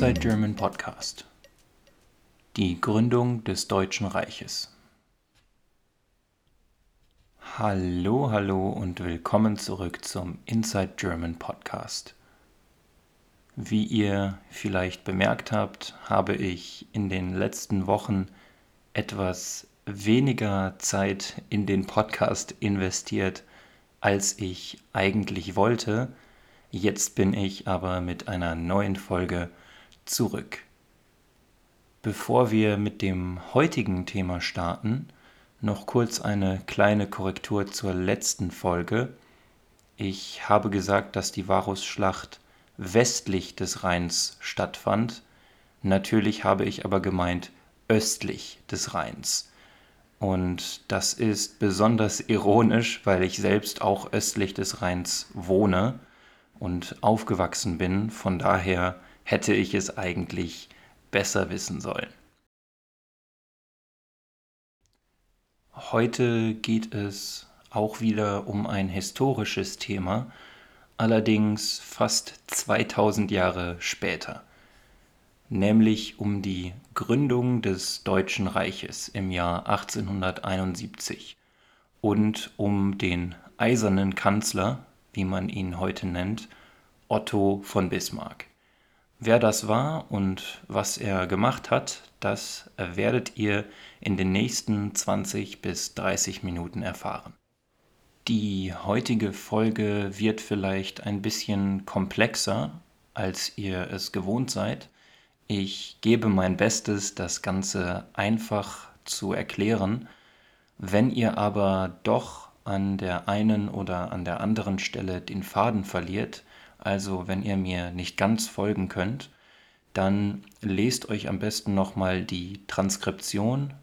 Inside German Podcast. Die Gründung des Deutschen Reiches. Hallo, hallo und willkommen zurück zum Inside German Podcast. Wie ihr vielleicht bemerkt habt, habe ich in den letzten Wochen etwas weniger Zeit in den Podcast investiert, als ich eigentlich wollte. Jetzt bin ich aber mit einer neuen Folge zurück. Bevor wir mit dem heutigen Thema starten, noch kurz eine kleine Korrektur zur letzten Folge. Ich habe gesagt, dass die Varusschlacht westlich des Rheins stattfand. Natürlich habe ich aber gemeint östlich des Rheins. Und das ist besonders ironisch, weil ich selbst auch östlich des Rheins wohne und aufgewachsen bin. Von daher hätte ich es eigentlich besser wissen sollen. Heute geht es auch wieder um ein historisches Thema, allerdings fast 2000 Jahre später, nämlich um die Gründung des Deutschen Reiches im Jahr 1871 und um den eisernen Kanzler, wie man ihn heute nennt, Otto von Bismarck. Wer das war und was er gemacht hat, das werdet ihr in den nächsten 20 bis 30 Minuten erfahren. Die heutige Folge wird vielleicht ein bisschen komplexer, als ihr es gewohnt seid. Ich gebe mein Bestes, das Ganze einfach zu erklären. Wenn ihr aber doch an der einen oder an der anderen Stelle den Faden verliert, also wenn ihr mir nicht ganz folgen könnt, dann lest euch am besten nochmal die Transkription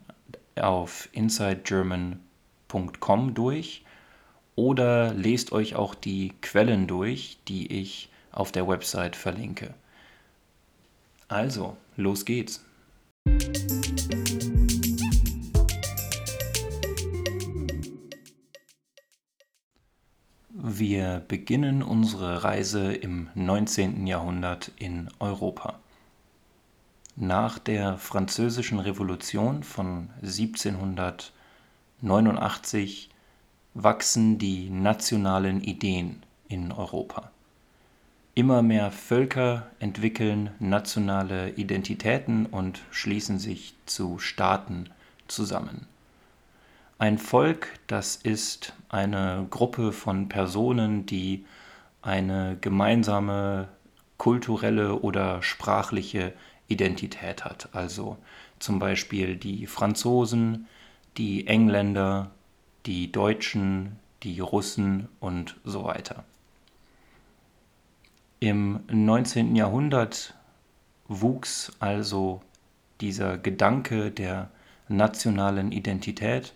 auf insidegerman.com durch oder lest euch auch die Quellen durch, die ich auf der Website verlinke. Also, los geht's. Wir beginnen unsere Reise im 19. Jahrhundert in Europa. Nach der Französischen Revolution von 1789 wachsen die nationalen Ideen in Europa. Immer mehr Völker entwickeln nationale Identitäten und schließen sich zu Staaten zusammen. Ein Volk, das ist eine Gruppe von Personen, die eine gemeinsame kulturelle oder sprachliche Identität hat. Also zum Beispiel die Franzosen, die Engländer, die Deutschen, die Russen und so weiter. Im 19. Jahrhundert wuchs also dieser Gedanke der nationalen Identität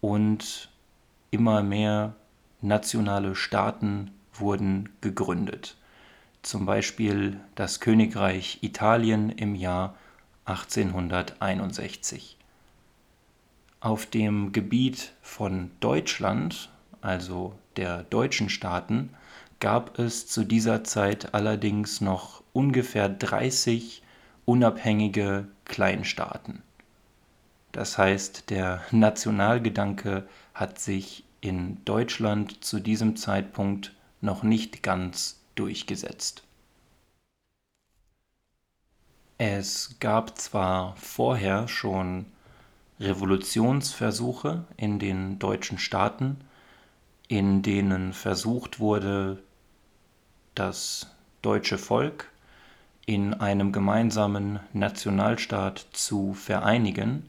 und immer mehr nationale Staaten wurden gegründet. Zum Beispiel das Königreich Italien im Jahr 1861. Auf dem Gebiet von Deutschland, also der deutschen Staaten, gab es zu dieser Zeit allerdings noch ungefähr 30 unabhängige Kleinstaaten. Das heißt, der Nationalgedanke hat sich in Deutschland zu diesem Zeitpunkt noch nicht ganz durchgesetzt. Es gab zwar vorher schon Revolutionsversuche in den deutschen Staaten, in denen versucht wurde, das deutsche Volk in einem gemeinsamen Nationalstaat zu vereinigen,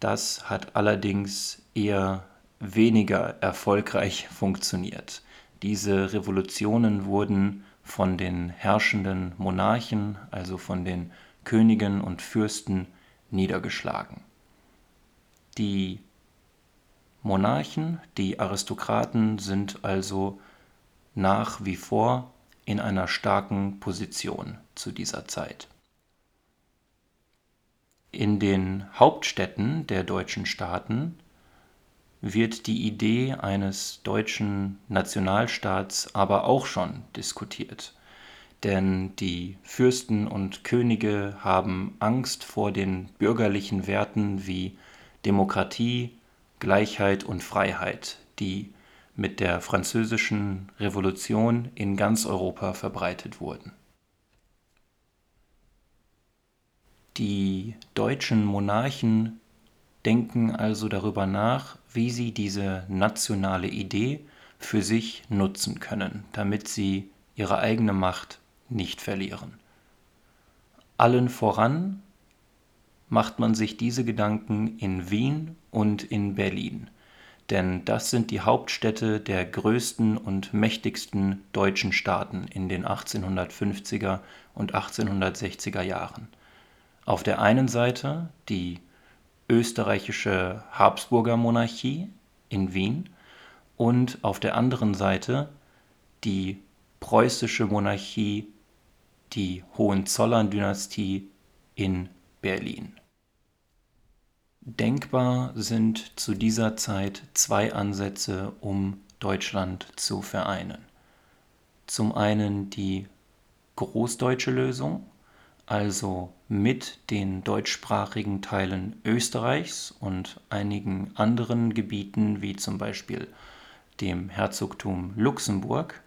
das hat allerdings eher weniger erfolgreich funktioniert. Diese Revolutionen wurden von den herrschenden Monarchen, also von den Königen und Fürsten, niedergeschlagen. Die Monarchen, die Aristokraten sind also nach wie vor in einer starken Position zu dieser Zeit. In den Hauptstädten der deutschen Staaten wird die Idee eines deutschen Nationalstaats aber auch schon diskutiert. denn die Fürsten und Könige haben Angst vor den bürgerlichen Werten wie Demokratie, Gleichheit und Freiheit, die mit der französischen Revolution in ganz Europa verbreitet wurden. Die deutschen Monarchen denken also darüber nach, wie sie diese nationale Idee für sich nutzen können, damit sie ihre eigene Macht nicht verlieren. Allen voran macht man sich diese Gedanken in Wien und in Berlin, denn das sind die Hauptstädte der größten und mächtigsten deutschen Staaten in den 1850er und 1860er Jahren. Auf der einen Seite die österreichische Habsburger Monarchie in Wien und auf der anderen Seite die preußische Monarchie, die Hohenzollern-Dynastie in Berlin. Denkbar sind zu dieser Zeit zwei Ansätze, um Deutschland zu vereinen. Zum einen die großdeutsche Lösung, also mit den deutschsprachigen Teilen Österreichs und einigen anderen Gebieten wie zum Beispiel dem Herzogtum Luxemburg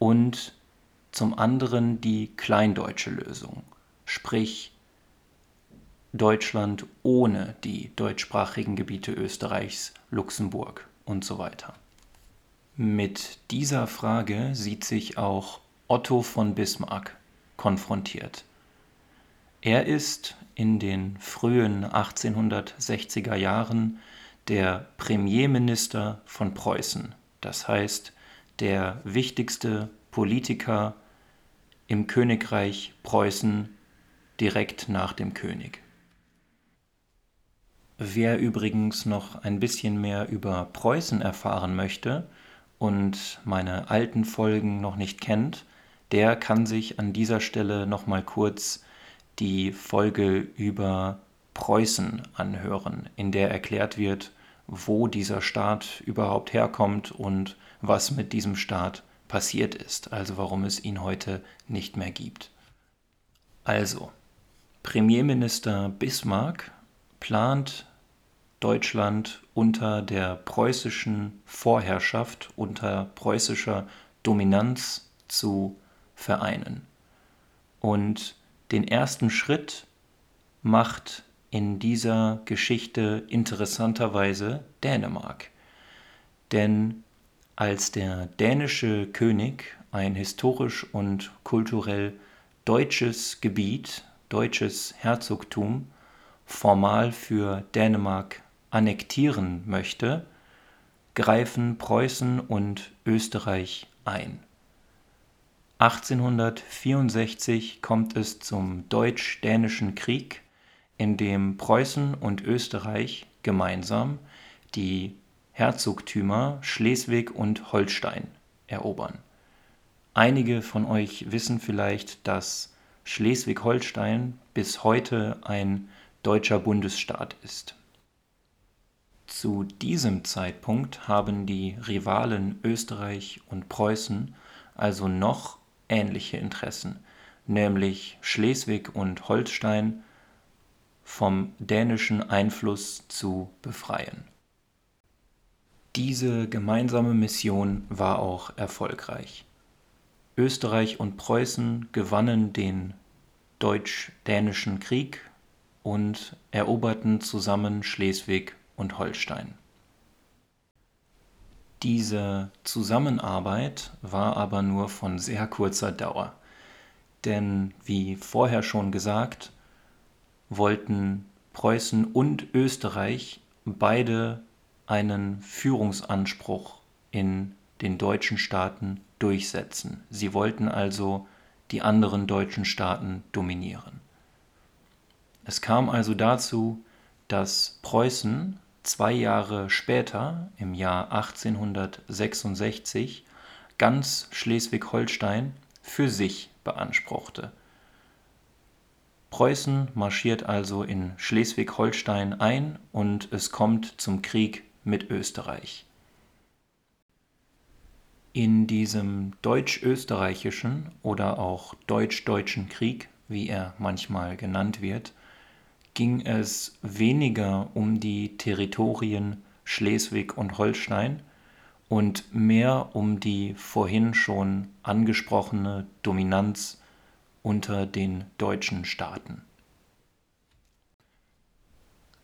und zum anderen die kleindeutsche Lösung, sprich Deutschland ohne die deutschsprachigen Gebiete Österreichs, Luxemburg und so weiter. Mit dieser Frage sieht sich auch Otto von Bismarck konfrontiert. Er ist in den frühen 1860er Jahren der Premierminister von Preußen, das heißt der wichtigste Politiker im Königreich Preußen direkt nach dem König. Wer übrigens noch ein bisschen mehr über Preußen erfahren möchte und meine alten Folgen noch nicht kennt, der kann sich an dieser Stelle noch mal kurz die Folge über Preußen anhören, in der erklärt wird, wo dieser Staat überhaupt herkommt und was mit diesem Staat passiert ist, also warum es ihn heute nicht mehr gibt. Also, Premierminister Bismarck plant Deutschland unter der preußischen Vorherrschaft, unter preußischer Dominanz zu vereinen. Und den ersten Schritt macht in dieser Geschichte interessanterweise Dänemark. Denn als der dänische König ein historisch und kulturell deutsches Gebiet, deutsches Herzogtum formal für Dänemark annektieren möchte, greifen Preußen und Österreich ein. 1864 kommt es zum Deutsch-Dänischen Krieg, in dem Preußen und Österreich gemeinsam die Herzogtümer Schleswig und Holstein erobern. Einige von euch wissen vielleicht, dass Schleswig-Holstein bis heute ein deutscher Bundesstaat ist. Zu diesem Zeitpunkt haben die Rivalen Österreich und Preußen also noch ähnliche Interessen, nämlich Schleswig und Holstein vom dänischen Einfluss zu befreien. Diese gemeinsame Mission war auch erfolgreich. Österreich und Preußen gewannen den Deutsch-Dänischen Krieg und eroberten zusammen Schleswig und Holstein. Diese Zusammenarbeit war aber nur von sehr kurzer Dauer, denn wie vorher schon gesagt, wollten Preußen und Österreich beide einen Führungsanspruch in den deutschen Staaten durchsetzen. Sie wollten also die anderen deutschen Staaten dominieren. Es kam also dazu, dass Preußen zwei Jahre später, im Jahr 1866, ganz Schleswig-Holstein für sich beanspruchte. Preußen marschiert also in Schleswig-Holstein ein und es kommt zum Krieg mit Österreich. In diesem deutsch-österreichischen oder auch deutsch-deutschen Krieg, wie er manchmal genannt wird, ging es weniger um die Territorien Schleswig und Holstein und mehr um die vorhin schon angesprochene Dominanz unter den deutschen Staaten.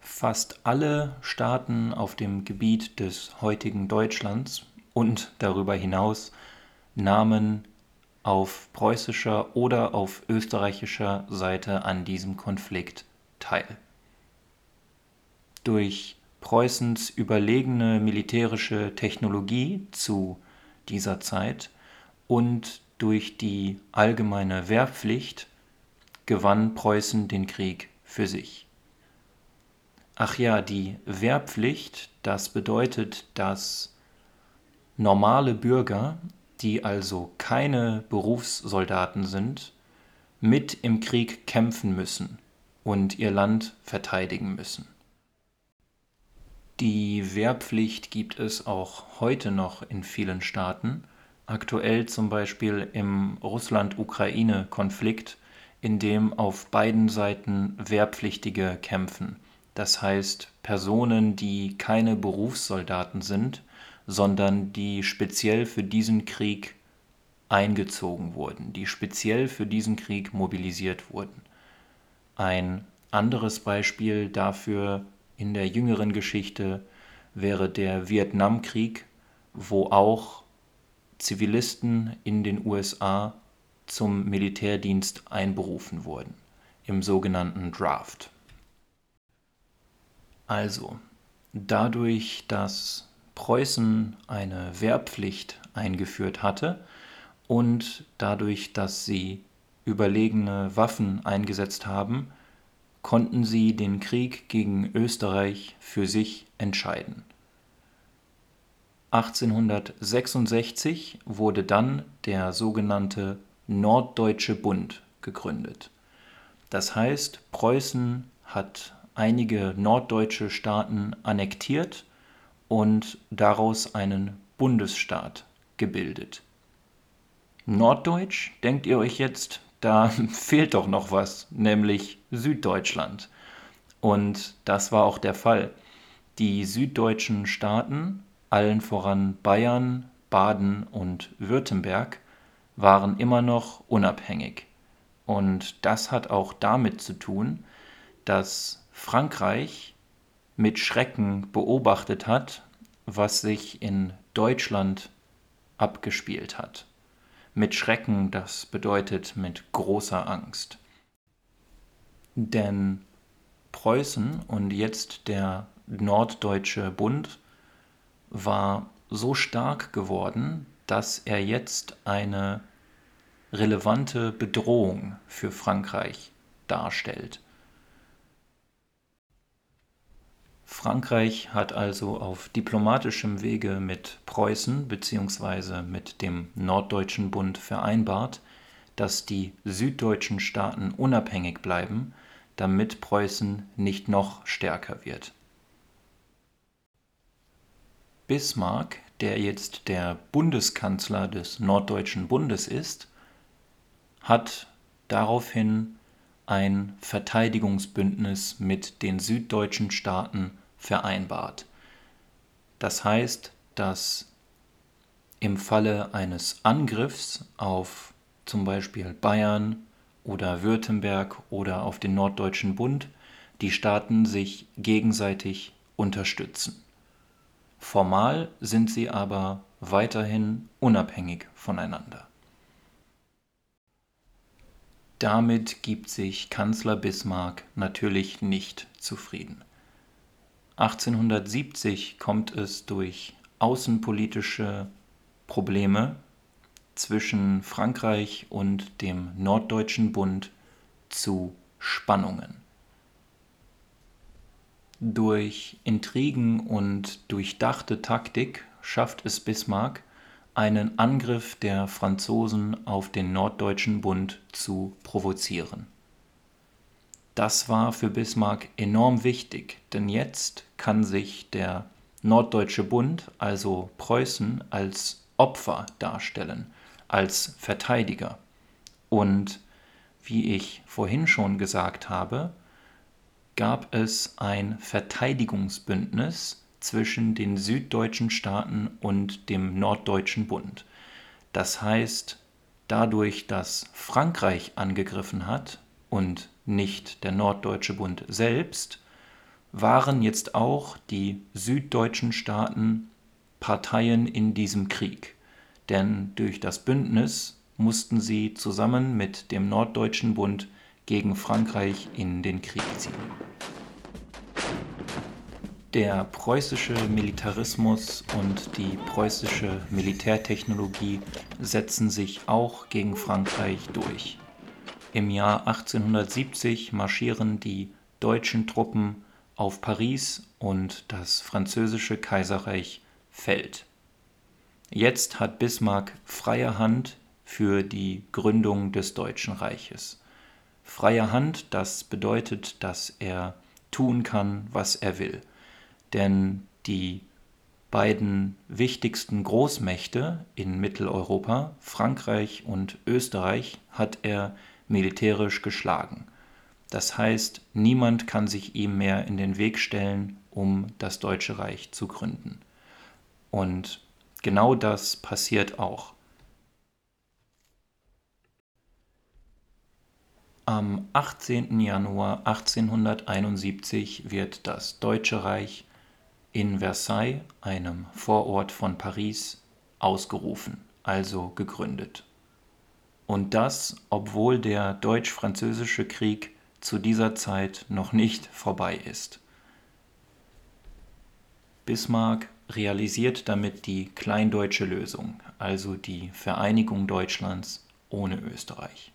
Fast alle Staaten auf dem Gebiet des heutigen Deutschlands und darüber hinaus nahmen auf preußischer oder auf österreichischer Seite an diesem Konflikt teil. Durch Preußens überlegene militärische Technologie zu dieser Zeit und durch die allgemeine Wehrpflicht gewann Preußen den Krieg für sich. Ach ja, die Wehrpflicht, das bedeutet, dass normale Bürger, die also keine Berufssoldaten sind, mit im Krieg kämpfen müssen und ihr Land verteidigen müssen. Die Wehrpflicht gibt es auch heute noch in vielen Staaten, aktuell zum Beispiel im Russland-Ukraine-Konflikt, in dem auf beiden Seiten Wehrpflichtige kämpfen. Das heißt Personen, die keine Berufssoldaten sind, sondern die speziell für diesen Krieg eingezogen wurden, die speziell für diesen Krieg mobilisiert wurden. Ein anderes Beispiel dafür in der jüngeren Geschichte wäre der Vietnamkrieg, wo auch Zivilisten in den USA zum Militärdienst einberufen wurden, im sogenannten Draft. Also, dadurch, dass Preußen eine Wehrpflicht eingeführt hatte und dadurch, dass sie überlegene Waffen eingesetzt haben, konnten sie den Krieg gegen Österreich für sich entscheiden. 1866 wurde dann der sogenannte Norddeutsche Bund gegründet. Das heißt, Preußen hat einige norddeutsche Staaten annektiert und daraus einen Bundesstaat gebildet. Norddeutsch, denkt ihr euch jetzt, da fehlt doch noch was, nämlich Süddeutschland. Und das war auch der Fall. Die süddeutschen Staaten, allen voran Bayern, Baden und Württemberg, waren immer noch unabhängig. Und das hat auch damit zu tun, dass Frankreich mit Schrecken beobachtet hat, was sich in Deutschland abgespielt hat. Mit Schrecken, das bedeutet mit großer Angst. Denn Preußen und jetzt der Norddeutsche Bund war so stark geworden, dass er jetzt eine relevante Bedrohung für Frankreich darstellt. Frankreich hat also auf diplomatischem Wege mit Preußen bzw. mit dem Norddeutschen Bund vereinbart, dass die süddeutschen Staaten unabhängig bleiben, damit Preußen nicht noch stärker wird. Bismarck, der jetzt der Bundeskanzler des Norddeutschen Bundes ist, hat daraufhin ein Verteidigungsbündnis mit den süddeutschen Staaten vereinbart. Das heißt, dass im Falle eines Angriffs auf zum Beispiel Bayern oder Württemberg oder auf den Norddeutschen Bund die Staaten sich gegenseitig unterstützen. Formal sind sie aber weiterhin unabhängig voneinander. Damit gibt sich Kanzler Bismarck natürlich nicht zufrieden. 1870 kommt es durch außenpolitische Probleme zwischen Frankreich und dem Norddeutschen Bund zu Spannungen. Durch Intrigen und durchdachte Taktik schafft es Bismarck, einen Angriff der Franzosen auf den Norddeutschen Bund zu provozieren. Das war für Bismarck enorm wichtig, denn jetzt kann sich der Norddeutsche Bund, also Preußen, als Opfer darstellen, als Verteidiger. Und wie ich vorhin schon gesagt habe, gab es ein Verteidigungsbündnis zwischen den süddeutschen Staaten und dem Norddeutschen Bund. Das heißt, dadurch, dass Frankreich angegriffen hat und nicht der Norddeutsche Bund selbst, waren jetzt auch die süddeutschen Staaten Parteien in diesem Krieg. Denn durch das Bündnis mussten sie zusammen mit dem Norddeutschen Bund gegen Frankreich in den Krieg ziehen. Der preußische Militarismus und die preußische Militärtechnologie setzen sich auch gegen Frankreich durch. Im Jahr 1870 marschieren die deutschen Truppen auf Paris und das französische Kaiserreich fällt. Jetzt hat Bismarck freie Hand für die Gründung des Deutschen Reiches. Freie Hand, das bedeutet, dass er tun kann, was er will. Denn die beiden wichtigsten Großmächte in Mitteleuropa, Frankreich und Österreich, hat er militärisch geschlagen. Das heißt, niemand kann sich ihm mehr in den Weg stellen, um das Deutsche Reich zu gründen. Und genau das passiert auch. Am 18. Januar 1871 wird das Deutsche Reich in Versailles, einem Vorort von Paris, ausgerufen, also gegründet. Und das, obwohl der Deutsch-Französische Krieg zu dieser Zeit noch nicht vorbei ist. Bismarck realisiert damit die kleindeutsche Lösung, also die Vereinigung Deutschlands ohne Österreich.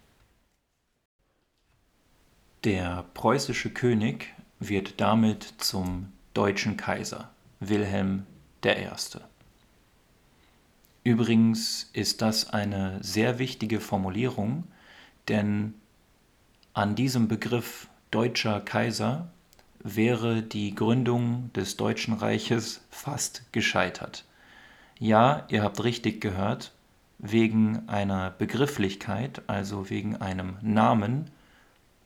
Der preußische König wird damit zum deutschen Kaiser Wilhelm I. Übrigens ist das eine sehr wichtige Formulierung, denn an diesem Begriff deutscher Kaiser wäre die Gründung des Deutschen Reiches fast gescheitert. Ja, ihr habt richtig gehört, wegen einer Begrifflichkeit, also wegen einem Namen,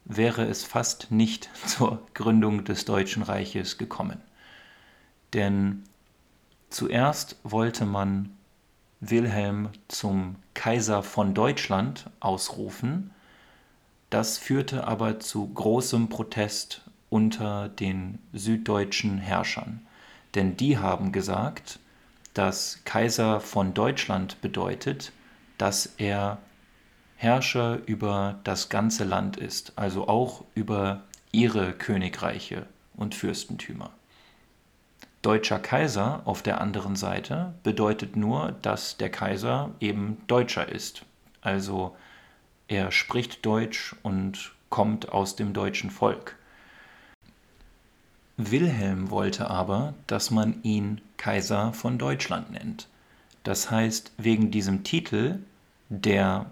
wäre es fast nicht zur Gründung des Deutschen Reiches gekommen. Denn zuerst wollte man Wilhelm zum Kaiser von Deutschland ausrufen, das führte aber zu großem Protest unter den süddeutschen Herrschern, denn die haben gesagt, dass Kaiser von Deutschland bedeutet, dass er Herrscher über das ganze Land ist, also auch über ihre Königreiche und Fürstentümer. Deutscher Kaiser auf der anderen Seite bedeutet nur, dass der Kaiser eben Deutscher ist, also er spricht Deutsch und kommt aus dem deutschen Volk. Wilhelm wollte aber, dass man ihn Kaiser von Deutschland nennt. Das heißt, wegen diesem Titel, der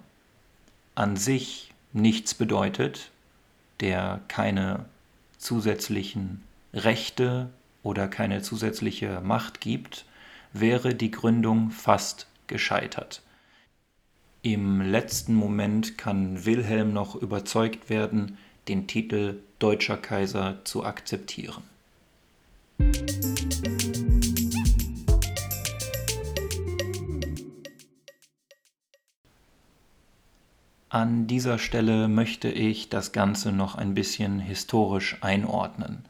an sich nichts bedeutet, der keine zusätzlichen Rechte oder keine zusätzliche Macht gibt, wäre die Gründung fast gescheitert. Im letzten Moment kann Wilhelm noch überzeugt werden, den Titel Deutscher Kaiser zu akzeptieren. An dieser Stelle möchte ich das Ganze noch ein bisschen historisch einordnen.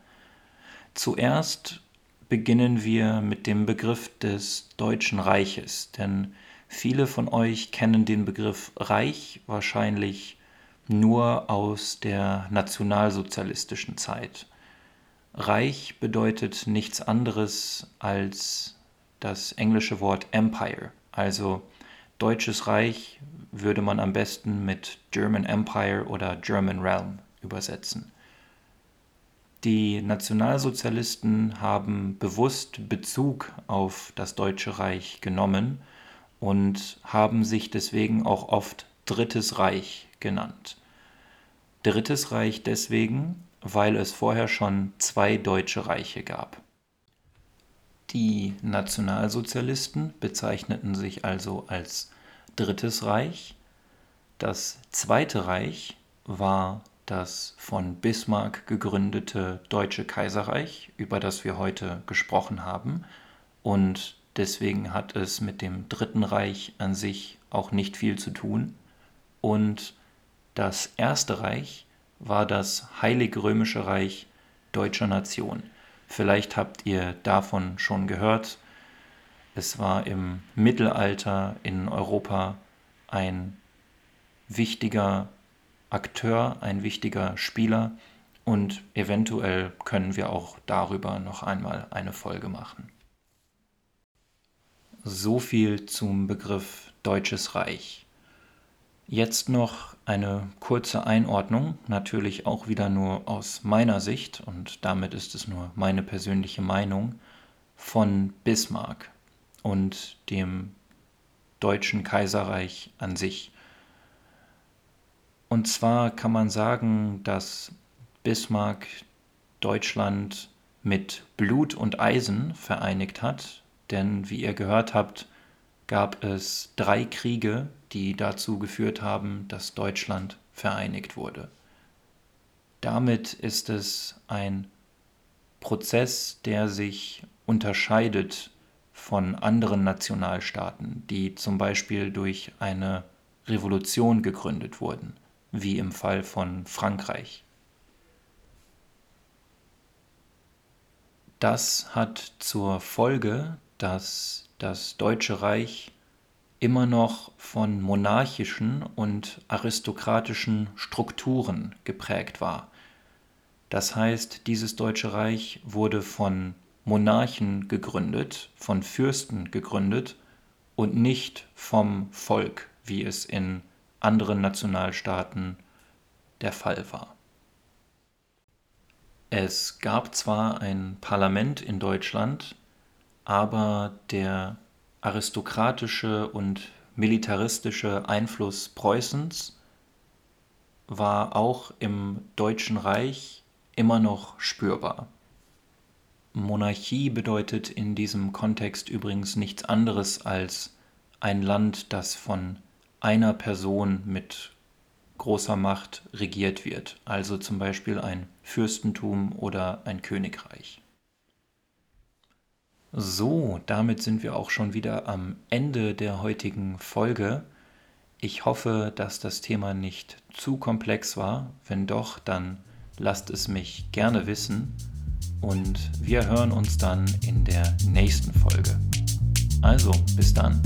Zuerst beginnen wir mit dem Begriff des Deutschen Reiches, denn Viele von euch kennen den Begriff Reich wahrscheinlich nur aus der nationalsozialistischen Zeit. Reich bedeutet nichts anderes als das englische Wort Empire, also Deutsches Reich würde man am besten mit German Empire oder German Realm übersetzen. Die Nationalsozialisten haben bewusst Bezug auf das Deutsche Reich genommen und haben sich deswegen auch oft Drittes Reich genannt. Drittes Reich deswegen, weil es vorher schon zwei deutsche Reiche gab. Die Nationalsozialisten bezeichneten sich also als Drittes Reich. Das Zweite Reich war das von Bismarck gegründete Deutsche Kaiserreich, über das wir heute gesprochen haben. Und deswegen hat es mit dem Dritten Reich an sich auch nicht viel zu tun. Und das Erste Reich war das Heilig Römische Reich deutscher Nation. Vielleicht habt ihr davon schon gehört. Es war im Mittelalter in Europa ein wichtiger Akteur, ein wichtiger Spieler und eventuell können wir auch darüber noch einmal eine Folge machen. So viel zum Begriff Deutsches Reich. Jetzt noch eine kurze Einordnung, natürlich auch wieder nur aus meiner Sicht und damit ist es nur meine persönliche Meinung von Bismarck und dem Deutschen Kaiserreich an sich. Und zwar kann man sagen, dass Bismarck Deutschland mit Blut und Eisen vereinigt hat, denn wie ihr gehört habt, gab es drei Kriege, die dazu geführt haben, dass Deutschland vereinigt wurde. Damit ist es ein Prozess, der sich unterscheidet von anderen Nationalstaaten, die zum Beispiel durch eine Revolution gegründet wurden wie im Fall von Frankreich. Das hat zur Folge, dass das Deutsche Reich immer noch von monarchischen und aristokratischen Strukturen geprägt war. Das heißt, dieses Deutsche Reich wurde von Monarchen gegründet, von Fürsten gegründet und nicht vom Volk, wie es in anderen Nationalstaaten der Fall war. Es gab zwar ein Parlament in Deutschland, aber der aristokratische und militaristische Einfluss Preußens war auch im Deutschen Reich immer noch spürbar. Monarchie bedeutet in diesem Kontext übrigens nichts anderes als ein Land, das von einer Person mit großer Macht regiert wird, also zum Beispiel ein Fürstentum oder ein Königreich. So, damit sind wir auch schon wieder am Ende der heutigen Folge. Ich hoffe, dass das Thema nicht zu komplex war. Wenn doch, dann lasst es mich gerne wissen und wir hören uns dann in der nächsten Folge. Also, bis dann.